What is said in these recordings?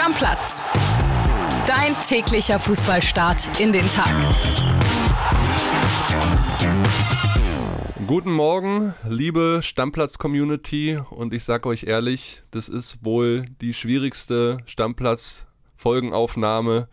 Stammplatz. Dein täglicher Fußballstart in den Tag. Guten Morgen, liebe Stammplatz-Community. Und ich sage euch ehrlich, das ist wohl die schwierigste Stammplatz-Folgenaufnahme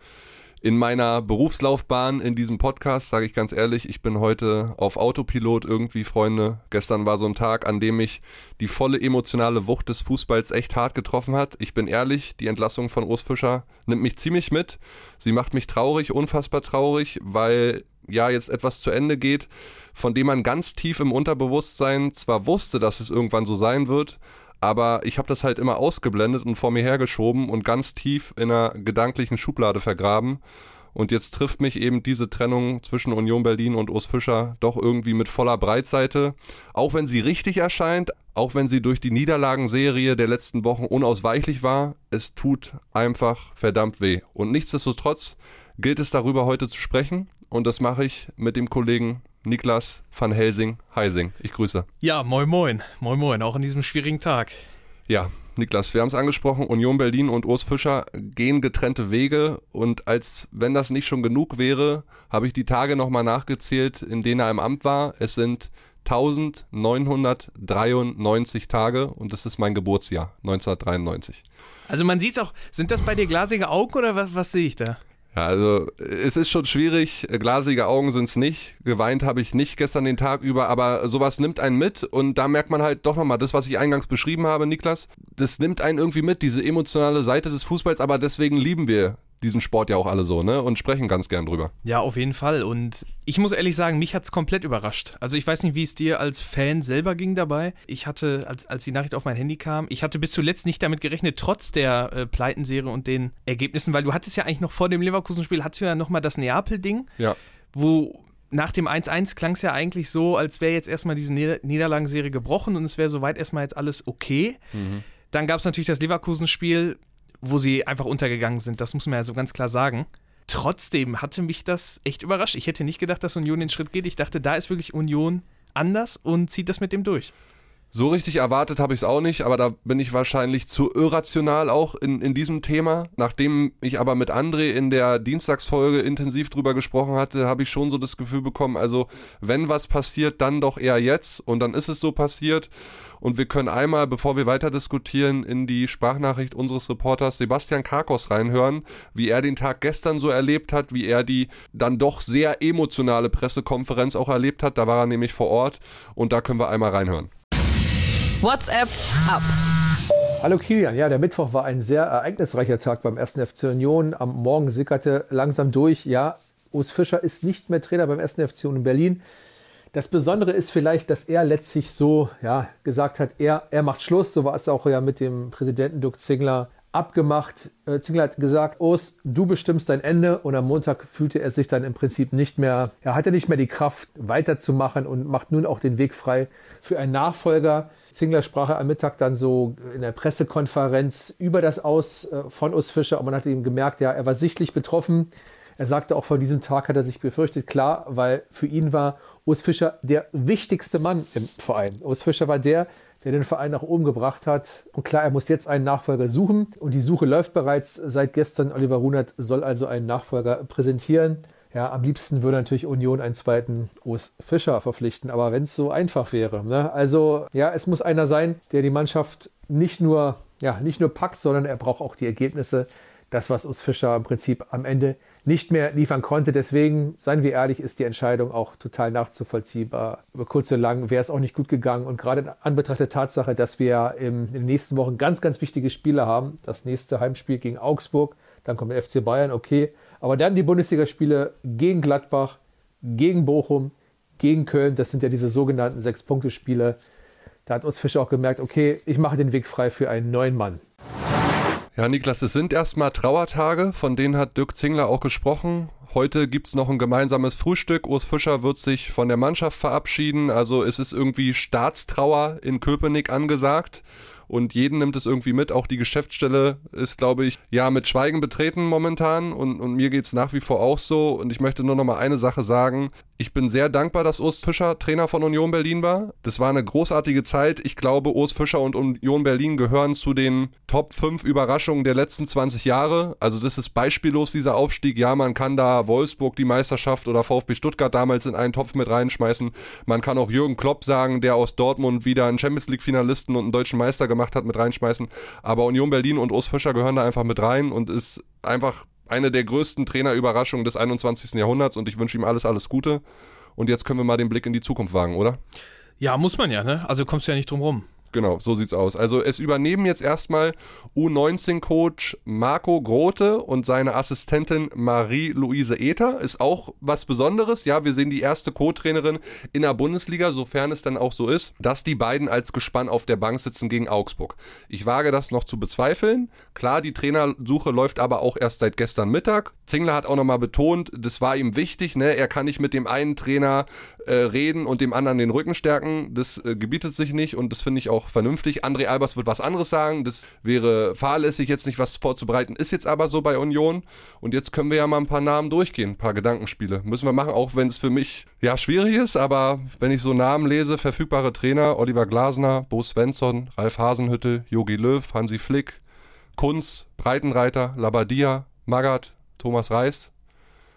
in meiner Berufslaufbahn in diesem Podcast, sage ich ganz ehrlich, ich bin heute auf Autopilot irgendwie, Freunde. Gestern war so ein Tag, an dem mich die volle emotionale Wucht des Fußballs echt hart getroffen hat. Ich bin ehrlich, die Entlassung von Urs Fischer nimmt mich ziemlich mit. Sie macht mich traurig, unfassbar traurig, weil ja jetzt etwas zu Ende geht, von dem man ganz tief im Unterbewusstsein zwar wusste, dass es irgendwann so sein wird, aber ich habe das halt immer ausgeblendet und vor mir hergeschoben und ganz tief in einer gedanklichen Schublade vergraben. Und jetzt trifft mich eben diese Trennung zwischen Union Berlin und Urs Fischer doch irgendwie mit voller Breitseite. Auch wenn sie richtig erscheint, auch wenn sie durch die Niederlagenserie der letzten Wochen unausweichlich war, es tut einfach verdammt weh. Und nichtsdestotrotz gilt es darüber heute zu sprechen. Und das mache ich mit dem Kollegen Niklas van Helsing-Heising. Ich grüße. Ja, moin moin. Moin moin, auch an diesem schwierigen Tag. Ja, Niklas, wir haben es angesprochen, Union Berlin und Urs Fischer gehen getrennte Wege und als wenn das nicht schon genug wäre, habe ich die Tage nochmal nachgezählt, in denen er im Amt war. Es sind 1993 Tage und das ist mein Geburtsjahr, 1993. Also man sieht es auch, sind das bei dir glasige Augen oder was, was sehe ich da? Ja, also es ist schon schwierig, glasige Augen sind es nicht. Geweint habe ich nicht gestern den Tag über, aber sowas nimmt einen mit und da merkt man halt doch nochmal, das, was ich eingangs beschrieben habe, Niklas, das nimmt einen irgendwie mit, diese emotionale Seite des Fußballs, aber deswegen lieben wir diesen Sport ja auch alle so, ne? Und sprechen ganz gern drüber. Ja, auf jeden Fall. Und ich muss ehrlich sagen, mich hat es komplett überrascht. Also ich weiß nicht, wie es dir als Fan selber ging dabei. Ich hatte, als, als die Nachricht auf mein Handy kam, ich hatte bis zuletzt nicht damit gerechnet, trotz der äh, Pleitenserie und den Ergebnissen, weil du hattest ja eigentlich noch vor dem Leverkusen-Spiel, hattest du ja nochmal das Neapel-Ding, ja. wo nach dem 1-1 klang es ja eigentlich so, als wäre jetzt erstmal diese Nieder Niederlagenserie gebrochen und es wäre soweit erstmal jetzt alles okay. Mhm. Dann gab es natürlich das Leverkusen-Spiel, wo sie einfach untergegangen sind. Das muss man ja so ganz klar sagen. Trotzdem hatte mich das echt überrascht. Ich hätte nicht gedacht, dass Union den Schritt geht. Ich dachte, da ist wirklich Union anders und zieht das mit dem durch. So richtig erwartet habe ich es auch nicht, aber da bin ich wahrscheinlich zu irrational auch in, in diesem Thema. Nachdem ich aber mit André in der Dienstagsfolge intensiv drüber gesprochen hatte, habe ich schon so das Gefühl bekommen, also wenn was passiert, dann doch eher jetzt und dann ist es so passiert. Und wir können einmal, bevor wir weiter diskutieren, in die Sprachnachricht unseres Reporters Sebastian Karkos reinhören, wie er den Tag gestern so erlebt hat, wie er die dann doch sehr emotionale Pressekonferenz auch erlebt hat. Da war er nämlich vor Ort und da können wir einmal reinhören. WhatsApp ab. Hallo Kilian, ja, der Mittwoch war ein sehr ereignisreicher Tag beim 1. FC Union. Am Morgen sickerte langsam durch, ja, Urs Fischer ist nicht mehr Trainer beim 1. FC Union in Berlin. Das Besondere ist vielleicht, dass er letztlich so ja, gesagt hat, er, er macht Schluss. So war es auch ja mit dem Präsidenten Dirk Zingler abgemacht. Äh, Zingler hat gesagt, Urs, du bestimmst dein Ende. Und am Montag fühlte er sich dann im Prinzip nicht mehr, er hatte nicht mehr die Kraft weiterzumachen und macht nun auch den Weg frei für einen Nachfolger. Zingler sprach am Mittag dann so in der Pressekonferenz über das Aus äh, von Urs Fischer und man hat ihm gemerkt, ja, er war sichtlich betroffen. Er sagte auch vor diesem Tag hat er sich befürchtet, klar, weil für ihn war Urs Fischer der wichtigste Mann im Verein. Urs Fischer war der, der den Verein nach oben gebracht hat. Und klar, er muss jetzt einen Nachfolger suchen. Und die Suche läuft bereits seit gestern. Oliver Runert soll also einen Nachfolger präsentieren. Ja, am liebsten würde natürlich Union einen zweiten Urs Fischer verpflichten, aber wenn es so einfach wäre. Ne? Also ja, es muss einer sein, der die Mannschaft nicht nur, ja, nicht nur packt, sondern er braucht auch die Ergebnisse. Das, was Urs Fischer im Prinzip am Ende nicht mehr liefern konnte. Deswegen, seien wir ehrlich, ist die Entscheidung auch total nachzuvollziehbar. Über kurz oder lang wäre es auch nicht gut gegangen. Und gerade in Anbetracht der Tatsache, dass wir in den nächsten Wochen ganz, ganz wichtige Spiele haben. Das nächste Heimspiel gegen Augsburg, dann kommt der FC Bayern, okay. Aber dann die Bundesligaspiele gegen Gladbach, gegen Bochum, gegen Köln. Das sind ja diese sogenannten Sechs-Punkte-Spiele. Da hat uns Fischer auch gemerkt, okay, ich mache den Weg frei für einen neuen Mann. Ja, Niklas, es sind erstmal Trauertage, von denen hat Dirk Zingler auch gesprochen. Heute gibt es noch ein gemeinsames Frühstück. Urs Fischer wird sich von der Mannschaft verabschieden. Also es ist irgendwie Staatstrauer in Köpenick angesagt. Und jeden nimmt es irgendwie mit. Auch die Geschäftsstelle ist, glaube ich, ja, mit Schweigen betreten momentan und, und mir geht es nach wie vor auch so. Und ich möchte nur noch mal eine Sache sagen. Ich bin sehr dankbar, dass Urs Fischer Trainer von Union Berlin war. Das war eine großartige Zeit. Ich glaube, Urs Fischer und Union Berlin gehören zu den Top 5 Überraschungen der letzten 20 Jahre. Also das ist beispiellos, dieser Aufstieg. Ja, man kann da Wolfsburg die Meisterschaft oder VfB Stuttgart damals in einen Topf mit reinschmeißen. Man kann auch Jürgen Klopp sagen, der aus Dortmund wieder einen Champions League Finalisten und einen deutschen Meister gemacht hat, mit reinschmeißen. Aber Union Berlin und Urs Fischer gehören da einfach mit rein und ist einfach eine der größten Trainerüberraschungen des 21. Jahrhunderts und ich wünsche ihm alles, alles Gute. Und jetzt können wir mal den Blick in die Zukunft wagen, oder? Ja, muss man ja, ne? Also kommst du ja nicht drum rum. Genau, so sieht's aus. Also es übernehmen jetzt erstmal U19-Coach Marco Grote und seine Assistentin Marie-Louise Ether. Ist auch was Besonderes. Ja, wir sehen die erste Co-Trainerin in der Bundesliga, sofern es dann auch so ist, dass die beiden als Gespann auf der Bank sitzen gegen Augsburg. Ich wage das noch zu bezweifeln. Klar, die Trainersuche läuft aber auch erst seit gestern Mittag. Zingler hat auch nochmal betont, das war ihm wichtig. Ne? Er kann nicht mit dem einen Trainer äh, reden und dem anderen den Rücken stärken. Das äh, gebietet sich nicht und das finde ich auch vernünftig. André Albers wird was anderes sagen. Das wäre fahrlässig, jetzt nicht was vorzubereiten. Ist jetzt aber so bei Union. Und jetzt können wir ja mal ein paar Namen durchgehen, ein paar Gedankenspiele. Müssen wir machen, auch wenn es für mich ja schwierig ist. Aber wenn ich so Namen lese, verfügbare Trainer, Oliver Glasner, Bo Svensson, Ralf Hasenhüttel, Jogi Löw, Hansi Flick, Kunz, Breitenreiter, Labadia, Magath, Thomas Reis.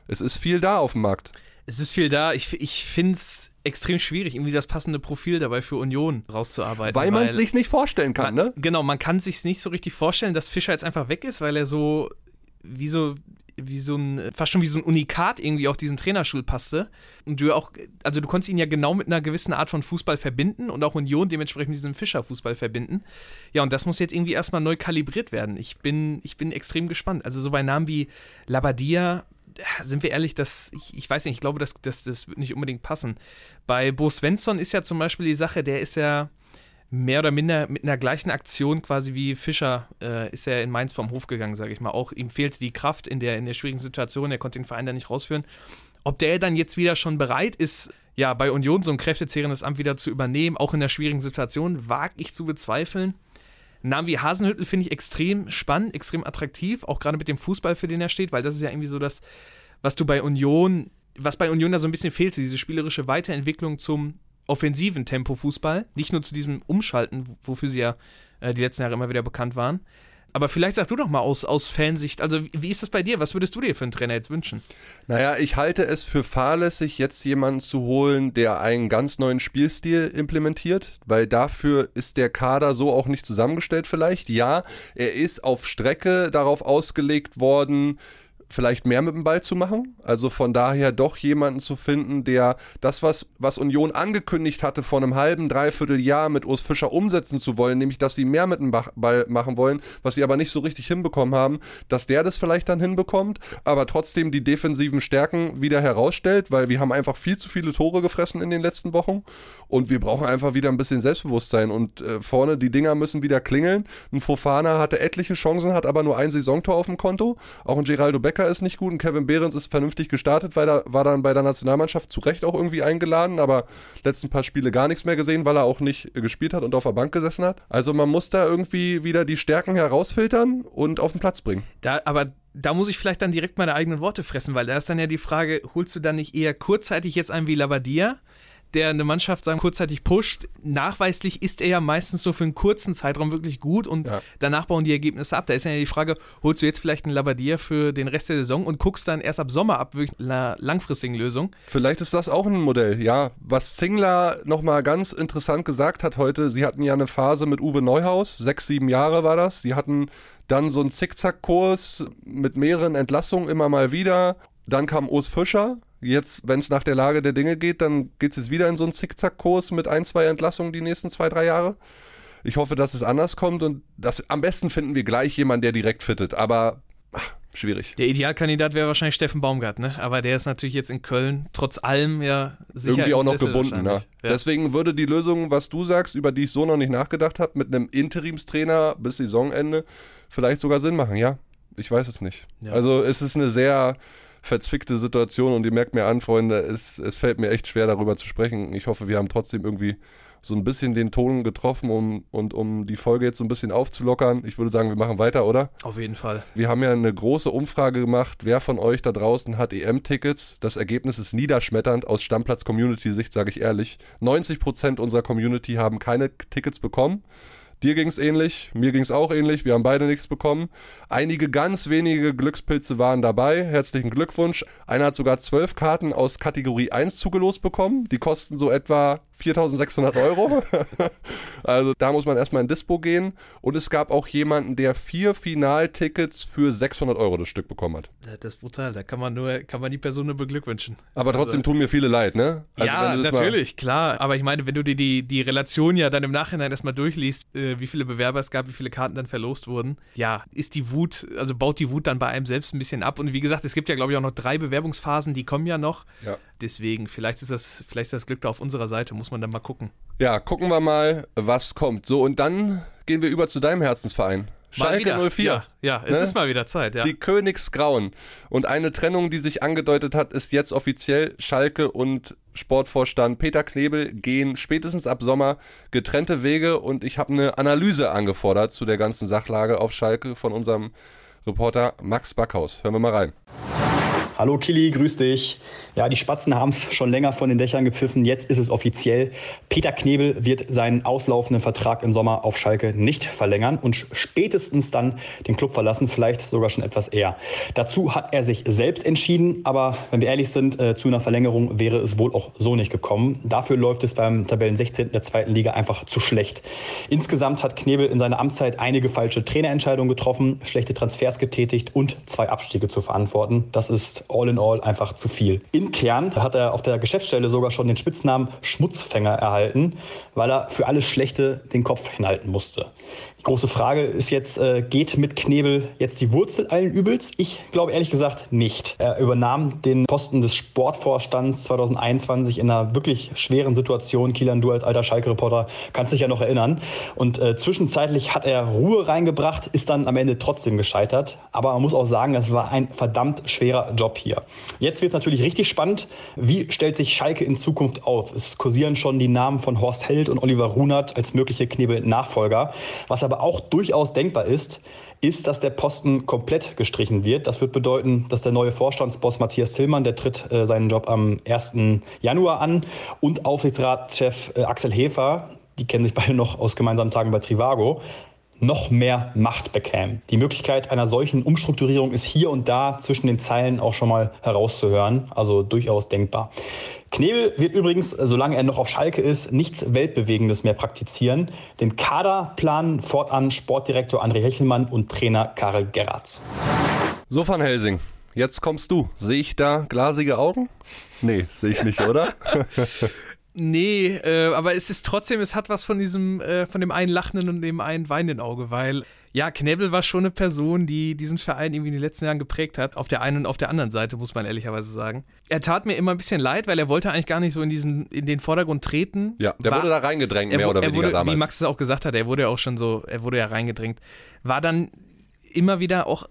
Es ist viel da auf dem Markt. Es ist viel da. Ich, ich finde es extrem schwierig, irgendwie das passende Profil dabei für Union rauszuarbeiten. Weil man es sich nicht vorstellen kann, man, ne? Genau, man kann sich nicht so richtig vorstellen, dass Fischer jetzt einfach weg ist, weil er so wie so wie so ein, fast schon wie so ein Unikat irgendwie auf diesen Trainerstuhl passte. Und du auch, also du konntest ihn ja genau mit einer gewissen Art von Fußball verbinden und auch Union dementsprechend mit diesem Fischer-Fußball verbinden. Ja, und das muss jetzt irgendwie erstmal neu kalibriert werden. Ich bin, ich bin extrem gespannt. Also so bei Namen wie Labadia, sind wir ehrlich, das, ich, ich weiß nicht, ich glaube, das, das, das wird nicht unbedingt passen. Bei Bo Svensson ist ja zum Beispiel die Sache, der ist ja mehr oder minder mit einer gleichen Aktion quasi wie Fischer äh, ist er in Mainz vom Hof gegangen, sage ich mal. Auch ihm fehlte die Kraft in der, in der schwierigen Situation, er konnte den Verein da nicht rausführen. Ob der dann jetzt wieder schon bereit ist, ja, bei Union so ein kräftezehrendes Amt wieder zu übernehmen, auch in der schwierigen Situation, wage ich zu bezweifeln. Namen wie Hasenhüttel finde ich extrem spannend, extrem attraktiv, auch gerade mit dem Fußball, für den er steht, weil das ist ja irgendwie so das, was du bei Union, was bei Union da so ein bisschen fehlte, diese spielerische Weiterentwicklung zum offensiven Tempo-Fußball, nicht nur zu diesem Umschalten, wofür sie ja äh, die letzten Jahre immer wieder bekannt waren. Aber vielleicht sag du doch mal aus, aus Fansicht, also wie ist das bei dir? Was würdest du dir für einen Trainer jetzt wünschen? Naja, ich halte es für fahrlässig, jetzt jemanden zu holen, der einen ganz neuen Spielstil implementiert, weil dafür ist der Kader so auch nicht zusammengestellt vielleicht. Ja, er ist auf Strecke darauf ausgelegt worden, vielleicht mehr mit dem Ball zu machen. Also von daher doch jemanden zu finden, der das, was, was Union angekündigt hatte, vor einem halben, dreiviertel Jahr mit Urs Fischer umsetzen zu wollen, nämlich, dass sie mehr mit dem Ball machen wollen, was sie aber nicht so richtig hinbekommen haben, dass der das vielleicht dann hinbekommt, aber trotzdem die defensiven Stärken wieder herausstellt, weil wir haben einfach viel zu viele Tore gefressen in den letzten Wochen und wir brauchen einfach wieder ein bisschen Selbstbewusstsein und äh, vorne die Dinger müssen wieder klingeln. Ein Fofana hatte etliche Chancen, hat aber nur ein Saisontor auf dem Konto. Auch ein Geraldo Becker Becker ist nicht gut und Kevin Behrens ist vernünftig gestartet, weil er war dann bei der Nationalmannschaft zu Recht auch irgendwie eingeladen, aber letzten paar Spiele gar nichts mehr gesehen, weil er auch nicht gespielt hat und auf der Bank gesessen hat. Also man muss da irgendwie wieder die Stärken herausfiltern und auf den Platz bringen. Da, aber da muss ich vielleicht dann direkt meine eigenen Worte fressen, weil da ist dann ja die Frage, holst du dann nicht eher kurzzeitig jetzt einen wie Labadia? Der eine Mannschaft sagen kurzzeitig pusht. Nachweislich ist er ja meistens so für einen kurzen Zeitraum wirklich gut und ja. danach bauen die Ergebnisse ab. Da ist ja die Frage, holst du jetzt vielleicht einen Labadier für den Rest der Saison und guckst dann erst ab Sommer ab, wirklich einer langfristigen Lösung. Vielleicht ist das auch ein Modell, ja. Was Zingler nochmal ganz interessant gesagt hat heute, sie hatten ja eine Phase mit Uwe Neuhaus, sechs, sieben Jahre war das. Sie hatten dann so einen Zickzackkurs mit mehreren Entlassungen immer mal wieder. Dann kam Urs Fischer, Jetzt, wenn es nach der Lage der Dinge geht, dann geht es jetzt wieder in so einen Zickzackkurs mit ein, zwei Entlassungen die nächsten zwei, drei Jahre. Ich hoffe, dass es anders kommt und das, am besten finden wir gleich jemanden, der direkt fittet. Aber ach, schwierig. Der Idealkandidat wäre wahrscheinlich Steffen Baumgart, ne? Aber der ist natürlich jetzt in Köln trotz allem ja sicher irgendwie auch noch gebunden. Ne? Ja. Deswegen würde die Lösung, was du sagst, über die ich so noch nicht nachgedacht habe, mit einem Interimstrainer bis Saisonende vielleicht sogar Sinn machen. Ja, ich weiß es nicht. Ja. Also es ist eine sehr verzwickte Situation und ihr merkt mir an, Freunde, es, es fällt mir echt schwer darüber zu sprechen. Ich hoffe, wir haben trotzdem irgendwie so ein bisschen den Ton getroffen um, und um die Folge jetzt so ein bisschen aufzulockern. Ich würde sagen, wir machen weiter, oder? Auf jeden Fall. Wir haben ja eine große Umfrage gemacht. Wer von euch da draußen hat EM-Tickets? Das Ergebnis ist niederschmetternd aus Stammplatz-Community-Sicht, sage ich ehrlich. 90% unserer Community haben keine Tickets bekommen. Dir ging es ähnlich, mir ging es auch ähnlich, wir haben beide nichts bekommen. Einige ganz wenige Glückspilze waren dabei, herzlichen Glückwunsch. Einer hat sogar zwölf Karten aus Kategorie 1 zugelost bekommen, die kosten so etwa 4600 Euro. also da muss man erstmal in Dispo gehen. Und es gab auch jemanden, der vier Finaltickets für 600 Euro das Stück bekommen hat. Das ist brutal, da kann man nur, kann man die Person nur beglückwünschen. Aber trotzdem also, tun mir viele leid, ne? Also ja, natürlich, klar. Aber ich meine, wenn du dir die, die Relation ja dann im Nachhinein erstmal durchliest, äh, wie viele Bewerber es gab, wie viele Karten dann verlost wurden. Ja, ist die Wut, also baut die Wut dann bei einem selbst ein bisschen ab. Und wie gesagt, es gibt ja, glaube ich, auch noch drei Bewerbungsphasen, die kommen ja noch. Ja. Deswegen, vielleicht ist das, vielleicht ist das Glück da auf unserer Seite, muss man dann mal gucken. Ja, gucken wir mal, was kommt. So, und dann gehen wir über zu deinem Herzensverein. Schalke 04. Ja, ja es ne? ist mal wieder Zeit. Ja. Die Königsgrauen. Und eine Trennung, die sich angedeutet hat, ist jetzt offiziell Schalke und Sportvorstand Peter Knebel gehen spätestens ab Sommer getrennte Wege und ich habe eine Analyse angefordert zu der ganzen Sachlage auf Schalke von unserem Reporter Max Backhaus. Hören wir mal rein. Hallo Kili, grüß dich. Ja, die Spatzen haben es schon länger von den Dächern gepfiffen. Jetzt ist es offiziell. Peter Knebel wird seinen auslaufenden Vertrag im Sommer auf Schalke nicht verlängern und spätestens dann den Club verlassen, vielleicht sogar schon etwas eher. Dazu hat er sich selbst entschieden, aber wenn wir ehrlich sind, äh, zu einer Verlängerung wäre es wohl auch so nicht gekommen. Dafür läuft es beim Tabellen 16. der zweiten Liga einfach zu schlecht. Insgesamt hat Knebel in seiner Amtszeit einige falsche Trainerentscheidungen getroffen, schlechte Transfers getätigt und zwei Abstiege zu verantworten. Das ist all in all einfach zu viel. Intern hat er auf der Geschäftsstelle sogar schon den Spitznamen Schmutzfänger erhalten, weil er für alles Schlechte den Kopf hinhalten musste. Die große Frage ist jetzt, äh, geht mit Knebel jetzt die Wurzel allen Übels? Ich glaube ehrlich gesagt nicht. Er übernahm den Posten des Sportvorstands 2021 in einer wirklich schweren Situation. Kielan, du als alter Schalke-Reporter kannst dich ja noch erinnern. Und äh, zwischenzeitlich hat er Ruhe reingebracht, ist dann am Ende trotzdem gescheitert. Aber man muss auch sagen, das war ein verdammt schwerer Job hier. Jetzt wird es natürlich richtig spannend. Wie stellt sich Schalke in Zukunft auf? Es kursieren schon die Namen von Horst Held und Oliver Runert als mögliche Knebel-Nachfolger. Was aber auch durchaus denkbar ist, ist, dass der Posten komplett gestrichen wird. Das wird bedeuten, dass der neue Vorstandsboss Matthias Tillmann, der tritt äh, seinen Job am 1. Januar an, und Aufsichtsratschef äh, Axel Hefer, die kennen sich beide noch aus gemeinsamen Tagen bei Trivago, noch mehr Macht bekämen. Die Möglichkeit einer solchen Umstrukturierung ist hier und da zwischen den Zeilen auch schon mal herauszuhören, also durchaus denkbar. Knebel wird übrigens, solange er noch auf Schalke ist, nichts Weltbewegendes mehr praktizieren. Den Kader planen fortan Sportdirektor André Hechelmann und Trainer Karel Geratz. So, Van Helsing, jetzt kommst du. Sehe ich da glasige Augen? Nee, sehe ich nicht, oder? Nee, äh, aber es ist trotzdem, es hat was von diesem, äh, von dem einen lachenden und dem einen weinenden Auge, weil ja, Knebel war schon eine Person, die diesen Verein irgendwie in den letzten Jahren geprägt hat. Auf der einen und auf der anderen Seite, muss man ehrlicherweise sagen. Er tat mir immer ein bisschen leid, weil er wollte eigentlich gar nicht so in diesen, in den Vordergrund treten. Ja, der war, wurde da reingedrängt, mehr oder weniger wurde, damals. Wie Max es auch gesagt hat, er wurde ja auch schon so, er wurde ja reingedrängt. War dann immer wieder auch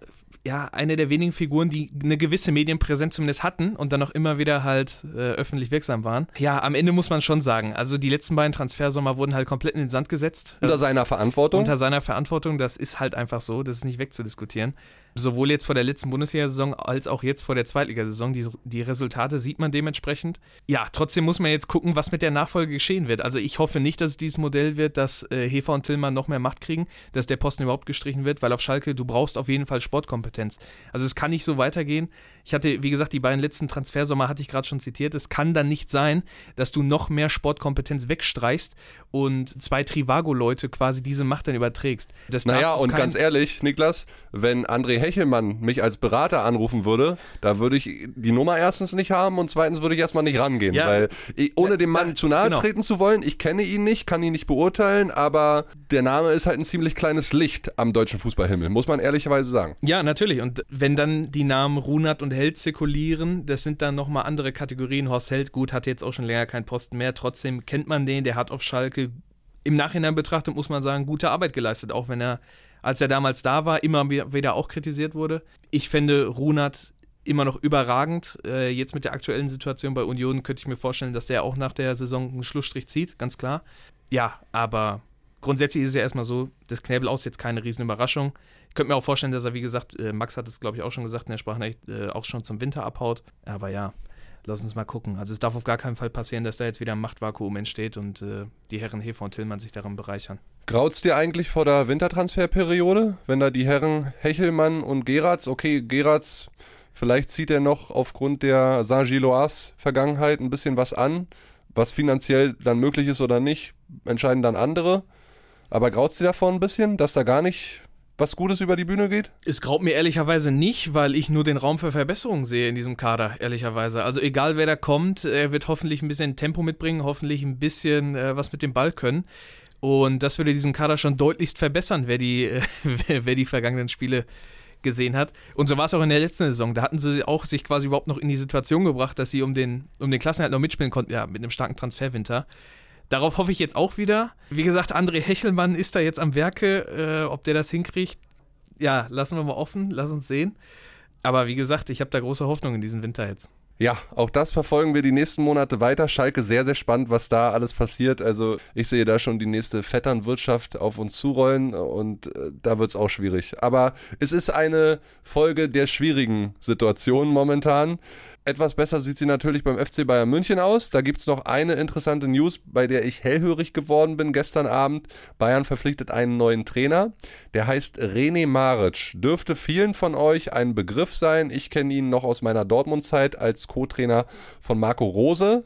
ja, eine der wenigen Figuren, die eine gewisse Medienpräsenz zumindest hatten und dann auch immer wieder halt äh, öffentlich wirksam waren. Ja, am Ende muss man schon sagen, also die letzten beiden Transfersommer wurden halt komplett in den Sand gesetzt. Unter seiner Verantwortung? Unter seiner Verantwortung, das ist halt einfach so, das ist nicht wegzudiskutieren sowohl jetzt vor der letzten Bundesliga-Saison als auch jetzt vor der Zweitligasaison. Die, die Resultate sieht man dementsprechend. Ja, trotzdem muss man jetzt gucken, was mit der Nachfolge geschehen wird. Also ich hoffe nicht, dass es dieses Modell wird, dass äh, Hefer und Tillmann noch mehr Macht kriegen, dass der Posten überhaupt gestrichen wird, weil auf Schalke, du brauchst auf jeden Fall Sportkompetenz. Also es kann nicht so weitergehen. Ich hatte, wie gesagt, die beiden letzten Transfersommer hatte ich gerade schon zitiert. Es kann dann nicht sein, dass du noch mehr Sportkompetenz wegstreichst und zwei Trivago-Leute quasi diese Macht dann überträgst. Das naja, und ganz ehrlich, Niklas, wenn André Hechelmann mich als Berater anrufen würde, da würde ich die Nummer erstens nicht haben und zweitens würde ich erstmal nicht rangehen, ja, weil ich, ohne dem Mann da, zu nahe genau. treten zu wollen, ich kenne ihn nicht, kann ihn nicht beurteilen, aber der Name ist halt ein ziemlich kleines Licht am deutschen Fußballhimmel, muss man ehrlicherweise sagen. Ja, natürlich. Und wenn dann die Namen Runert und Held zirkulieren, das sind dann nochmal andere Kategorien. Horst Held, gut, hat jetzt auch schon länger keinen Posten mehr, trotzdem kennt man den, der hat auf Schalke im Nachhinein betrachtet, muss man sagen, gute Arbeit geleistet, auch wenn er als er damals da war, immer wieder auch kritisiert wurde. Ich fände Runert immer noch überragend. Äh, jetzt mit der aktuellen Situation bei Union könnte ich mir vorstellen, dass der auch nach der Saison einen Schlussstrich zieht, ganz klar. ja, aber grundsätzlich ist es ja erstmal so, das Knäbel aus jetzt keine riesen Überraschung. Ich könnte mir auch vorstellen, dass er, wie gesagt, äh, Max hat es, glaube ich, auch schon gesagt in der Sprachnachricht, äh, auch schon zum Winter abhaut. Aber ja, lass uns mal gucken. Also es darf auf gar keinen Fall passieren, dass da jetzt wieder ein Machtvakuum entsteht und äh, die Herren Hefer und Tillmann sich daran bereichern. Graut's dir eigentlich vor der Wintertransferperiode, wenn da die Herren Hechelmann und Geratz, okay, Geratz, vielleicht zieht er noch aufgrund der Saint-Gilloise-Vergangenheit ein bisschen was an, was finanziell dann möglich ist oder nicht, entscheiden dann andere. Aber graut's dir davon ein bisschen, dass da gar nicht was Gutes über die Bühne geht? Es graut mir ehrlicherweise nicht, weil ich nur den Raum für Verbesserungen sehe in diesem Kader, ehrlicherweise. Also egal wer da kommt, er wird hoffentlich ein bisschen Tempo mitbringen, hoffentlich ein bisschen äh, was mit dem Ball können. Und das würde diesen Kader schon deutlichst verbessern, wer die, äh, wer die vergangenen Spiele gesehen hat. Und so war es auch in der letzten Saison. Da hatten sie auch sich quasi überhaupt noch in die Situation gebracht, dass sie um den, um den Klassenhalt noch mitspielen konnten, ja, mit einem starken Transferwinter. Darauf hoffe ich jetzt auch wieder. Wie gesagt, André Hechelmann ist da jetzt am Werke. Äh, ob der das hinkriegt, ja, lassen wir mal offen, lass uns sehen. Aber wie gesagt, ich habe da große Hoffnung in diesen Winter jetzt. Ja, auch das verfolgen wir die nächsten Monate weiter. Schalke sehr, sehr spannend, was da alles passiert. Also ich sehe da schon die nächste Vetternwirtschaft auf uns zurollen und äh, da wird es auch schwierig. Aber es ist eine Folge der schwierigen Situation momentan. Etwas besser sieht sie natürlich beim FC Bayern München aus. Da gibt es noch eine interessante News, bei der ich hellhörig geworden bin gestern Abend. Bayern verpflichtet einen neuen Trainer. Der heißt René Maric. Dürfte vielen von euch ein Begriff sein. Ich kenne ihn noch aus meiner Dortmund-Zeit als Co-Trainer von Marco Rose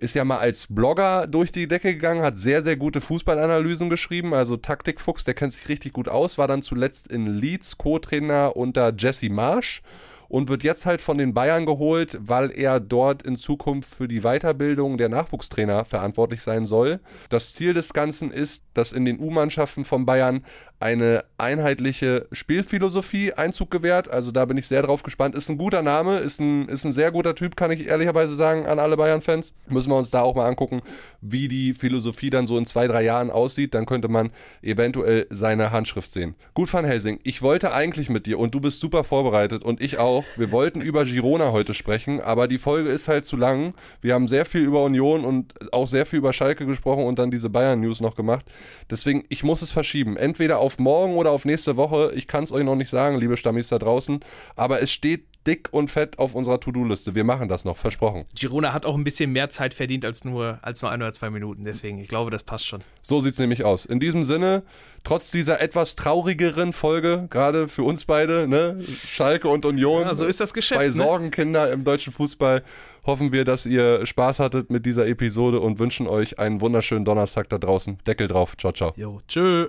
ist ja mal als Blogger durch die Decke gegangen, hat sehr, sehr gute Fußballanalysen geschrieben. Also Taktikfuchs, der kennt sich richtig gut aus, war dann zuletzt in Leeds Co-Trainer unter Jesse Marsch und wird jetzt halt von den Bayern geholt, weil er dort in Zukunft für die Weiterbildung der Nachwuchstrainer verantwortlich sein soll. Das Ziel des Ganzen ist, dass in den U-Mannschaften von Bayern eine einheitliche Spielphilosophie Einzug gewährt. Also da bin ich sehr drauf gespannt. Ist ein guter Name, ist ein, ist ein sehr guter Typ, kann ich ehrlicherweise sagen an alle Bayern-Fans. Müssen wir uns da auch mal angucken, wie die Philosophie dann so in zwei, drei Jahren aussieht. Dann könnte man eventuell seine Handschrift sehen. Gut, Van Helsing, ich wollte eigentlich mit dir und du bist super vorbereitet und ich auch. Wir wollten über Girona heute sprechen, aber die Folge ist halt zu lang. Wir haben sehr viel über Union und auch sehr viel über Schalke gesprochen und dann diese Bayern-News noch gemacht. Deswegen, ich muss es verschieben. Entweder auf auf morgen oder auf nächste Woche. Ich kann es euch noch nicht sagen, liebe Stammis da draußen. Aber es steht dick und fett auf unserer To-Do-Liste. Wir machen das noch, versprochen. Girona hat auch ein bisschen mehr Zeit verdient als nur, als nur ein oder zwei Minuten. Deswegen, ich glaube, das passt schon. So sieht es nämlich aus. In diesem Sinne, trotz dieser etwas traurigeren Folge, gerade für uns beide, ne? Schalke und Union. Ja, so ist das Geschäft. Bei ne? Sorgenkinder im deutschen Fußball hoffen wir, dass ihr Spaß hattet mit dieser Episode und wünschen euch einen wunderschönen Donnerstag da draußen. Deckel drauf. Ciao, ciao. Jo, tschö.